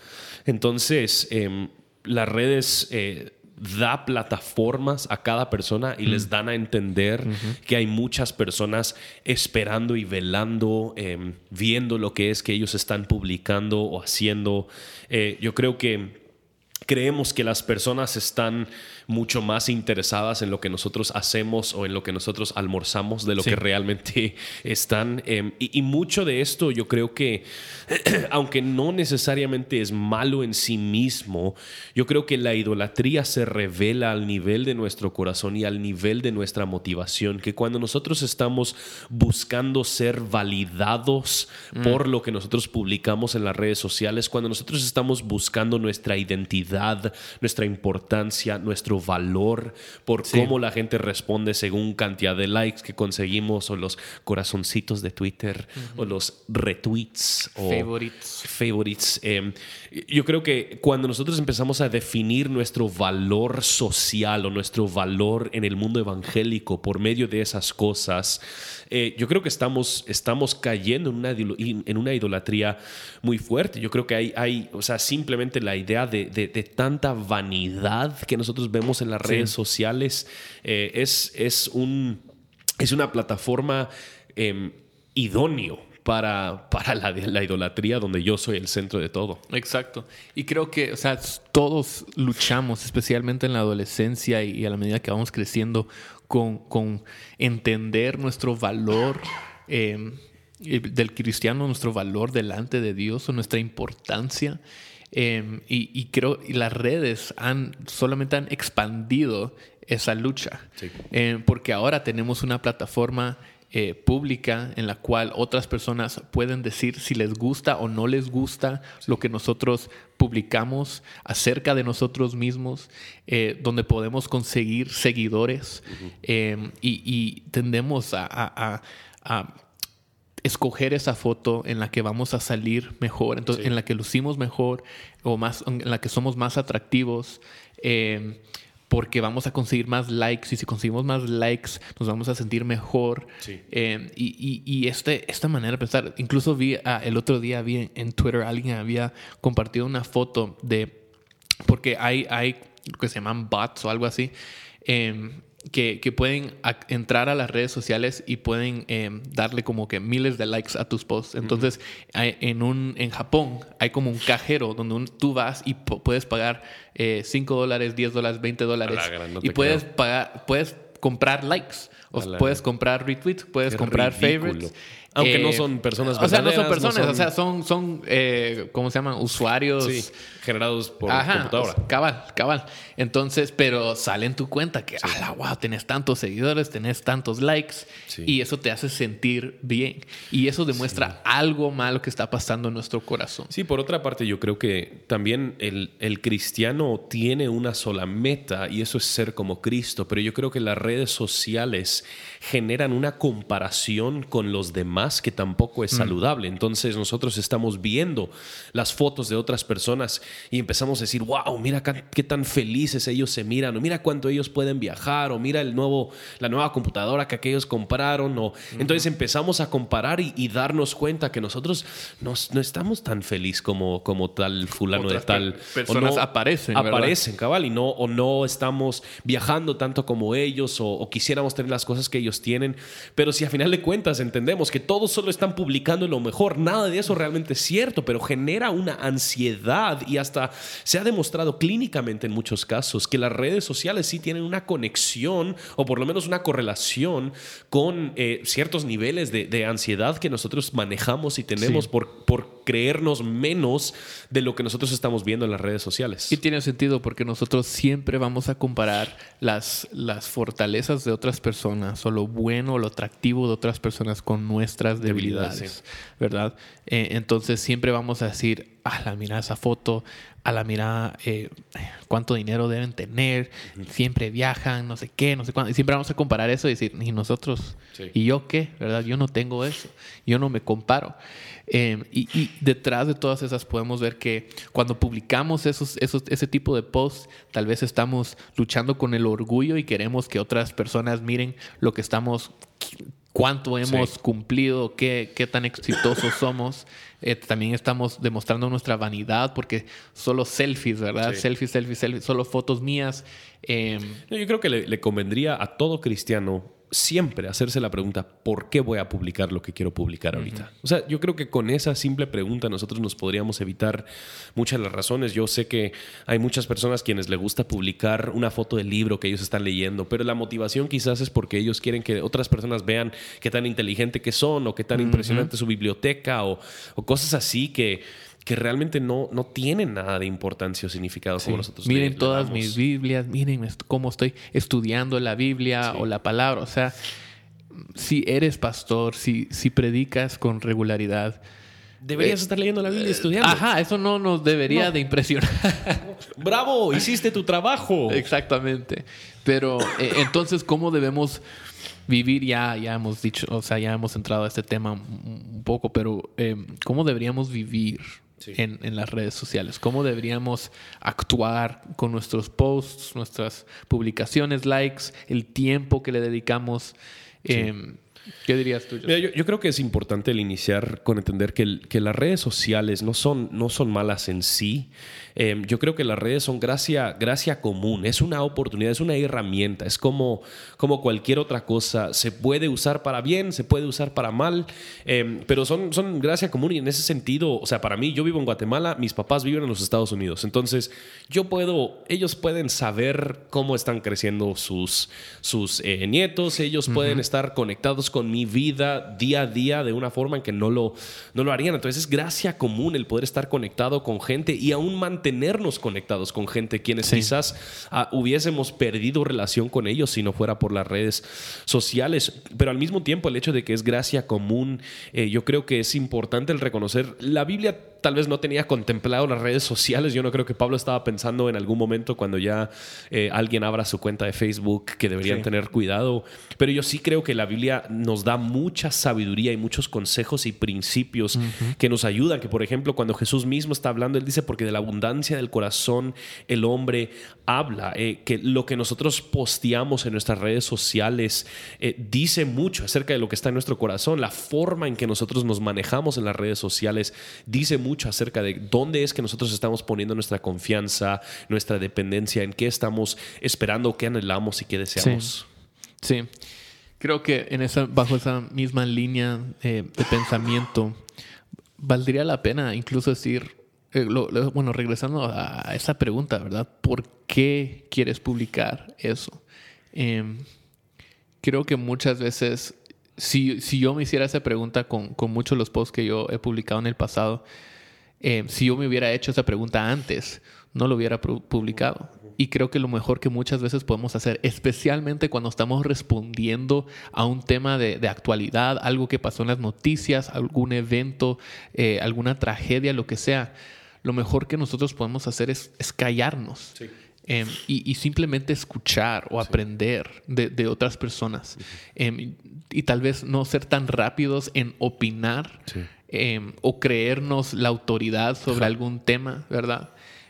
Entonces, em, las redes eh, da plataformas a cada persona y les mm. dan a entender que hay muchas personas esperando y velando, em, viendo lo que es que ellos están publicando o haciendo. Eh, yo creo que creemos que las personas están mucho más interesadas en lo que nosotros hacemos o en lo que nosotros almorzamos de lo que realmente están. Em, y, mucho de esto yo creo que, aunque no necesariamente es malo en sí mismo, yo creo que la idolatría se revela al nivel de nuestro corazón y al nivel de nuestra motivación, que cuando nosotros estamos buscando ser validados mm. por lo que nosotros publicamos en las redes sociales, cuando nosotros estamos buscando nuestra identidad, nuestra importancia, nuestro valor por cómo la gente responde según cantidad de likes que conseguimos o los corazoncitos de Twitter o los retweets o favorites. favorites. Em, yo creo que cuando nosotros empezamos a definir nuestro valor social o nuestro valor en el mundo evangélico por medio de esas cosas, eh, yo creo que estamos, estamos cayendo en una, en una idolatría muy fuerte. Yo creo que hay, hay o sea, simplemente la idea de, de, tanta vanidad que nosotros vemos en las redes sociales eh, es, es un es una plataforma eh, idóneo para, para la, la, idolatría donde yo soy el centro de todo. Exacto. Y creo que, o sea, todos luchamos, especialmente en la adolescencia y, a la medida que vamos creciendo, con, con entender nuestro valor. Eh, del cristiano, nuestro valor delante de Dios o nuestra importancia. Eh, y, y, creo que las redes han solamente han expandido esa lucha. Eh, porque ahora tenemos una plataforma eh, pública en la cual otras personas pueden decir si les gusta o no les gusta lo que nosotros publicamos acerca de nosotros mismos, eh, donde podemos conseguir seguidores. Y, y, tendemos a, a, a, escoger esa foto en la que vamos a salir mejor, entonces, en la que lucimos mejor o más, en la que somos más atractivos. Eh, porque vamos a conseguir más likes y si conseguimos más likes nos vamos a sentir mejor. Eh, y, y, este, esta manera de pensar, incluso vi ah, el otro día vi en Twitter alguien había compartido una foto de, porque hay, hay lo que se llaman bots o algo así, eh, que, que, pueden entrar a las redes sociales y pueden eh, darle como que miles de likes a tus posts. Entonces, en, un, en Japón hay como un cajero donde tú vas y puedes pagar 5 eh, dólares, 10 dólares, 20 dólares. y puedes, pagar, puedes comprar likes, o puedes comprar retweets, puedes comprar favorites. Aunque no eh, son personas O sea, no son personas, o sea, son, son eh, ¿cómo se llaman? Usuarios. Sí, generados por computadora. Cabal, cabal. Entonces, pero sale en tu cuenta que, ah, wow, tenés tantos seguidores, tenés tantos likes y eso te hace sentir bien. Y eso demuestra algo malo que está pasando en nuestro corazón. Sí, por otra parte, yo creo que también el, el cristiano tiene una sola meta y eso es ser como Cristo, pero yo creo que las redes sociales generan una comparación con los demás que tampoco es mm. saludable. Entonces nosotros estamos viendo las fotos de otras personas y empezamos a decir, wow, mira qué tan felices ellos se miran, o mira cuánto ellos pueden viajar, o mira el nuevo, la nueva computadora que aquellos compraron. O... Entonces empezamos a comparar y, darnos cuenta que nosotros no, estamos tan felices como, como tal fulano de tal. Personas aparecen. Aparecen, cabal, y no, o no estamos viajando tanto como ellos, o, o quisiéramos tener las cosas que ellos tienen. Pero si a final de cuentas entendemos que todos solo están publicando lo mejor, nada de eso realmente es cierto, pero genera una ansiedad y hasta se ha demostrado clínicamente en muchos casos que las redes sociales sí tienen una conexión o por lo menos una correlación con eh, ciertos niveles de, ansiedad que nosotros manejamos y tenemos por, por creernos menos de lo que nosotros estamos viendo en las redes sociales. Y tiene sentido porque nosotros siempre vamos a comparar las, las fortalezas de otras personas o lo bueno o lo atractivo de otras personas con nuestras debilidades, ¿verdad? Eh, entonces siempre vamos a decir, a la mira esa foto, a la mira eh, cuánto dinero deben tener, siempre viajan, no sé qué, no sé cuándo. Y siempre vamos a comparar eso y decir, ¿y nosotros? ¿Y yo qué? ¿Verdad? Yo no tengo eso, yo no me comparo. Em, y, detrás de todas esas podemos ver que cuando publicamos esos, esos, ese tipo de posts, tal vez estamos luchando con el orgullo y queremos que otras personas miren lo que estamos, cuánto hemos cumplido, qué, qué, tan exitosos somos. Eh, también estamos demostrando nuestra vanidad porque solo selfies, ¿verdad? Selfies, selfies, selfies, solo fotos mías. Em, Yo creo que le, le convendría a todo cristiano siempre hacerse la pregunta, ¿por qué voy a publicar lo que quiero publicar ahorita? O sea, yo creo que con esa simple pregunta nosotros nos podríamos evitar muchas de las razones. Yo sé que hay muchas personas quienes les gusta publicar una foto del libro que ellos están leyendo, pero la motivación quizás es porque ellos quieren que otras personas vean qué tan inteligente que son o qué tan impresionante su biblioteca o, o cosas así que que realmente no, no tienen nada de importancia o significado como nosotros. Miren todas mis Biblias, miren cómo estoy estudiando la Biblia o la palabra. O sea, si eres pastor, si, si predicas con regularidad, Deberías eh, estar leyendo la Biblia y estudiando. Ajá, eso no nos debería de impresionar. Bravo, hiciste tu trabajo. Exactamente. Pero eh, entonces, ¿cómo debemos vivir? Ya, ya hemos dicho, o sea, ya hemos entrado a este tema un poco, pero eh, ¿cómo deberíamos vivir en, las redes sociales. ¿Cómo deberíamos actuar con nuestros posts, nuestras publicaciones, likes, el tiempo que le dedicamos? Em, ¿Qué dirías tú? yo, creo que es importante el iniciar con entender que, que las redes sociales no son, no son malas en sí, Em, yo creo que las redes son gracia, gracia común, es una oportunidad, es una herramienta, es como, como cualquier otra cosa, se puede usar para bien, se puede usar para mal, em, pero son, son gracia común y en ese sentido, o sea, para mí, yo vivo en Guatemala, mis papás viven en los Estados Unidos, entonces yo puedo, ellos pueden saber cómo están creciendo sus, sus eh, nietos, ellos pueden estar conectados con mi vida día a día de una forma en que no lo, no lo harían, entonces es gracia común el poder estar conectado con gente y aún mantenernos conectados con gente quienes quizás ah, hubiésemos perdido relación con ellos si no fuera por las redes sociales. Pero al mismo tiempo el hecho de que es gracia común, eh, yo creo que es importante el reconocer. La Biblia tal vez no tenía contemplado las redes sociales. Yo no creo que Pablo estaba pensando en algún momento cuando ya eh, alguien abra su cuenta de Facebook que deberían tener cuidado. Pero yo sí creo que la Biblia nos da mucha sabiduría y muchos consejos y principios que nos ayudan. Que por ejemplo, cuando Jesús mismo está hablando, él dice, porque de la abundancia del corazón el hombre habla. Eh, que lo que nosotros posteamos en nuestras redes sociales eh, dice mucho acerca de lo que está en nuestro corazón. La forma en que nosotros nos manejamos en las redes sociales dice mucho acerca de dónde es que nosotros estamos poniendo nuestra confianza, nuestra dependencia, en qué estamos esperando, qué anhelamos y qué deseamos. Sí. Creo que en esa, bajo esa misma línea eh, de pensamiento, valdría la pena incluso decir, eh, bueno, regresando a esa pregunta, ¿verdad? ¿Por qué quieres publicar eso? Em, creo que muchas veces, si, si, yo me hiciera esa pregunta con, con muchos de los posts que yo he publicado en el pasado, eh, si yo me hubiera hecho esa pregunta antes, no lo hubiera publicado. Y creo que lo mejor que muchas veces podemos hacer, especialmente cuando estamos respondiendo a un tema de, actualidad, algo que pasó en las noticias, algún evento, eh, alguna tragedia, lo que sea, lo mejor que nosotros podemos hacer es, callarnos. Em, y, simplemente escuchar o aprender de, otras personas. Em, y tal vez no ser tan rápidos en opinar, Em, o creernos la autoridad sobre algún tema, ¿verdad?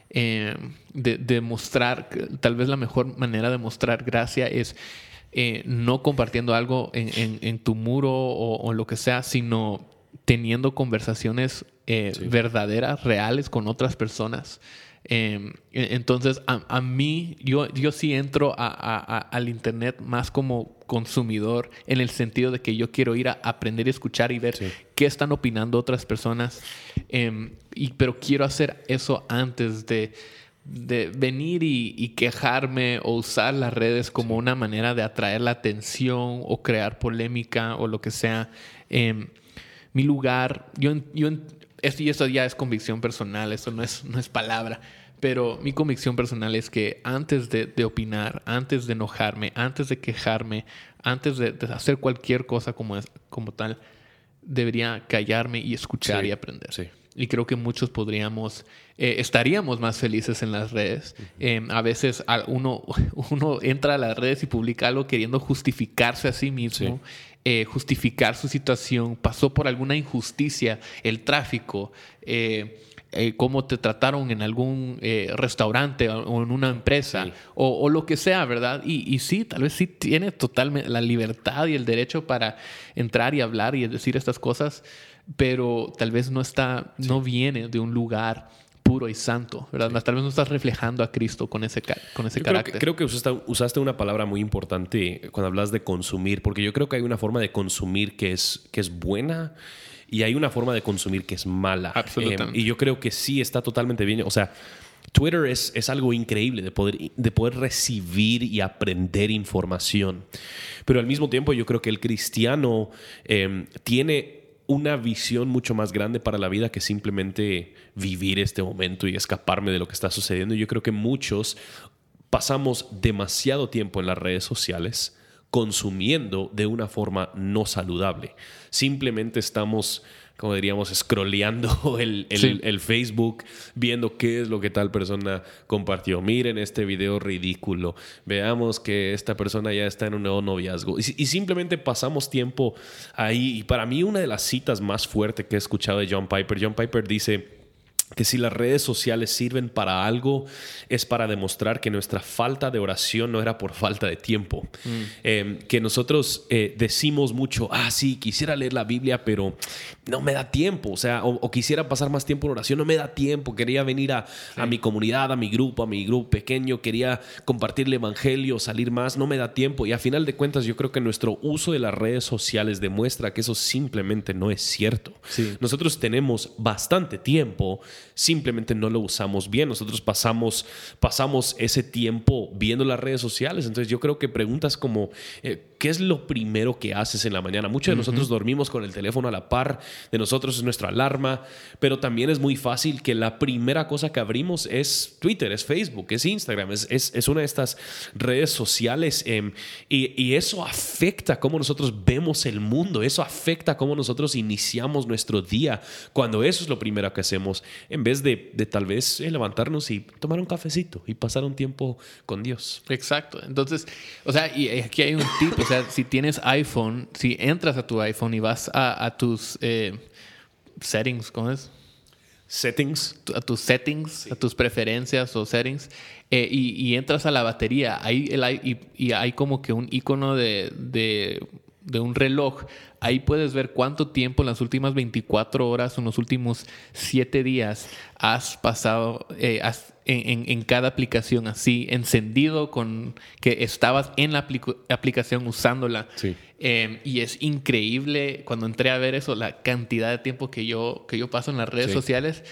Em, de, demostrar, tal vez la mejor manera de mostrar gracia es eh, no compartiendo algo en, tu muro o, lo que sea, sino teniendo conversaciones eh, verdaderas, reales con otras personas. Em, e, entonces, a, mí, yo, yo sí entro al Internet más como consumidor en el sentido de que yo quiero ir a aprender y escuchar y ver qué están opinando otras personas. Em, y, pero quiero hacer eso antes de, de venir y, quejarme o usar las redes como una manera de atraer la atención o crear polémica o lo que sea. Em, mi lugar, yo, yo esto, y eso ya es convicción personal, eso no es, no es palabra. Pero mi convicción personal es que antes de, opinar, antes de enojarme, antes de quejarme, antes de, hacer cualquier cosa como, como tal, debería callarme y escuchar y aprender. Y creo que muchos podríamos, eh, estaríamos más felices en las redes. Em, a veces uno, uno entra a las redes y publica algo queriendo justificarse a sí mismo. Eh, justificar su situación, pasó por alguna injusticia, el tráfico, eh, eh, cómo te trataron en algún restaurante o en una empresa o, lo que sea, ¿verdad? Y, y, sí, tal vez sí tiene totalmente la libertad y el derecho para entrar y hablar y decir estas cosas, pero tal vez no está, no viene de un lugar puro y santo, ¿verdad? Tal vez no estás reflejando a Cristo con ese, con ese carácter. Creo que, usaste, una palabra muy importante cuando hablas de consumir, porque yo creo que hay una forma de consumir que es, que es buena y hay una forma de consumir que es mala. Absolutamente. Eh, y yo creo que sí está totalmente bien. O sea, Twitter es, es algo increíble de poder, de poder recibir y aprender información. Pero al mismo tiempo yo creo que el cristiano eh, tiene una visión mucho más grande para la vida que simplemente vivir este momento y escaparme de lo que está sucediendo. Yo creo que muchos pasamos demasiado tiempo en las redes sociales consumiendo de una forma no saludable. Simplemente estamos como diríamos, scrolleando el, el, Facebook, viendo qué es lo que tal persona compartió. Miren este video ridículo. Veamos que esta persona ya está en un nuevo noviazgo. Y, simplemente pasamos tiempo ahí. Y para mí una de las citas más fuertes que he escuchado de John Piper, John Piper dice que si las redes sociales sirven para algo, es para demostrar que nuestra falta de oración no era por falta de tiempo. Eh, que nosotros eh, decimos mucho, ah, sí, quisiera leer la Biblia, pero no me da tiempo. O sea, o, quisiera pasar más tiempo en oración, no me da tiempo. Quería venir a, a, mi comunidad, a mi grupo, a mi grupo pequeño, quería compartir el Evangelio, salir más, no me da tiempo. Y a final de cuentas, yo creo que nuestro uso de las redes sociales demuestra que eso simplemente no es cierto. Nosotros tenemos bastante tiempo simplemente no lo usamos bien. Nosotros pasamos, pasamos ese tiempo viendo las redes sociales. Entonces yo creo que preguntas como, eh, ¿qué es lo primero que haces en la mañana? Muchos de nosotros dormimos con el teléfono a la par, de nosotros es nuestra alarma, pero también es muy fácil que la primera cosa que abrimos es Twitter, es Facebook, es Instagram, es, es, una de estas redes sociales em, y, y, eso afecta cómo nosotros vemos el mundo, eso afecta cómo nosotros iniciamos nuestro día, cuando eso es lo primero que hacemos, en vez de, tal vez eh, levantarnos y tomar un cafecito y pasar un tiempo con Dios. Exacto, entonces, o sea, y aquí hay un tip, o sea, si tienes iPhone, si entras a tu iPhone y vas a, tus eh, settings, ¿cómo es? Settings. A tus settings, a tus preferencias o settings, eh, y, entras a la batería, ahí el, y, hay como que un icono de, de, un reloj. Ahí puedes ver cuánto tiempo en las últimas 24 horas o en los últimos 7 días has pasado, eh, en, cada aplicación así, encendido con que estabas en la aplicación usándola. Em, y es increíble cuando entré a ver eso, la cantidad de tiempo que yo, que yo paso en las redes sociales.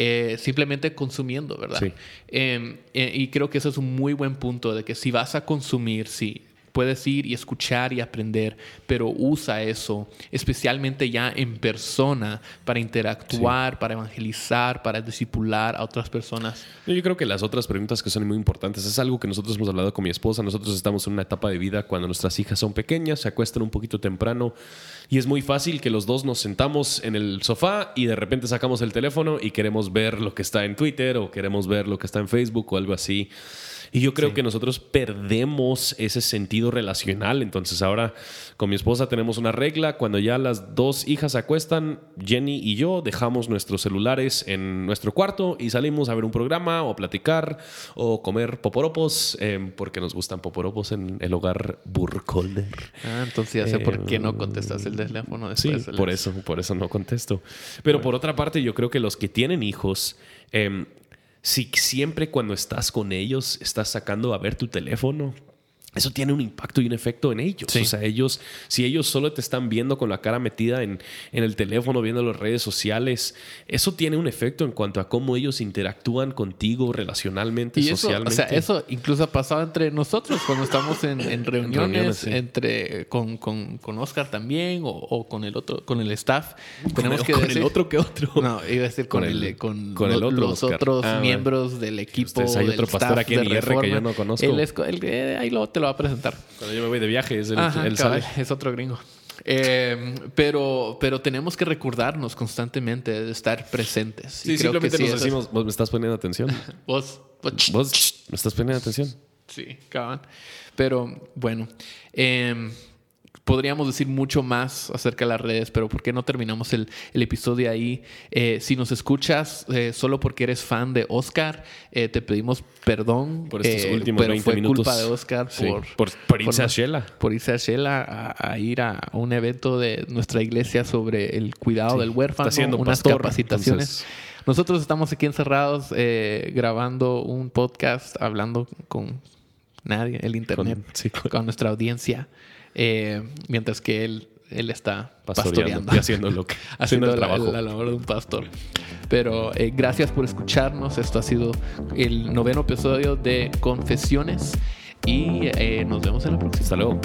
Eh, simplemente consumiendo, ¿verdad? Em, eh, y creo que eso es un muy buen punto de que si vas a consumir, si puedes ir y escuchar y aprender, pero usa eso, especialmente ya en persona, para interactuar, para evangelizar, para discipular a otras personas. Yo creo que las otras preguntas que son muy importantes es algo que nosotros hemos hablado con mi esposa. Nosotros estamos en una etapa de vida cuando nuestras hijas son pequeñas, se acuestan un poquito temprano y es muy fácil que los dos nos sentamos en el sofá y de repente sacamos el teléfono y queremos ver lo que está en Twitter o queremos ver lo que está en Facebook o algo así. Y yo creo que nosotros perdemos ese sentido relacional. Entonces ahora con mi esposa tenemos una regla. Cuando ya las dos hijas se acuestan, Jenny y yo dejamos nuestros celulares en nuestro cuarto y salimos a ver un programa o a platicar o comer poporopos, em, porque nos gustan poporopos en el hogar Burkholder. Ah, entonces ya sé por qué no contestas el teléfono después. Sí, por eso, por eso no contesto. Pero por otra parte, yo creo que los que tienen hijos... Eh, si siempre cuando estás con ellos estás sacando a ver tu teléfono, eso tiene un impacto y un efecto en ellos. O sea, ellos, si ellos solo te están viendo con la cara metida en, en, el teléfono, viendo las redes sociales, eso tiene un efecto en cuanto a cómo ellos interactúan contigo relacionalmente, y socialmente. o sea, eso incluso ha pasado entre nosotros cuando estamos en, en reuniones, entre con, con, con, Oscar también o, o, con el otro, con el staff. Tenemos que con el otro que otro. No, iba a decir con, el, con, con el otro, los otros ah, miembros del equipo. hay otro pastor aquí en IR que yo no conozco. Él es, ahí lo te lo va a presentar. Cuando yo me voy de viaje, es el, Es otro gringo. Eh, pero, pero tenemos que recordarnos constantemente de estar presentes. Sí, simplemente nos decimos, vos me estás poniendo atención. vos, vos, me estás poniendo atención. Sí, cabrón. Pero bueno, eh, podríamos decir mucho más acerca de las redes, pero ¿por qué no terminamos el, episodio ahí? Eh, si nos escuchas eh, solo porque eres fan de Oscar, eh, te pedimos perdón. Por estos últimos pero 20 fue minutos. culpa de Oscar por, por, irse a Shela. Por irse a Shela a, ir a un evento de nuestra iglesia sobre el cuidado del huérfano, haciendo unas capacitaciones. Nosotros estamos aquí encerrados grabando un podcast, hablando con nadie, el internet, con nuestra audiencia. Eh, mientras que él, él está pastoreando, y haciendo, lo que, haciendo, el trabajo. La, labor de un pastor. Pero eh, gracias por escucharnos. Esto ha sido el noveno episodio de Confesiones y eh, nos vemos en la próxima. Hasta luego.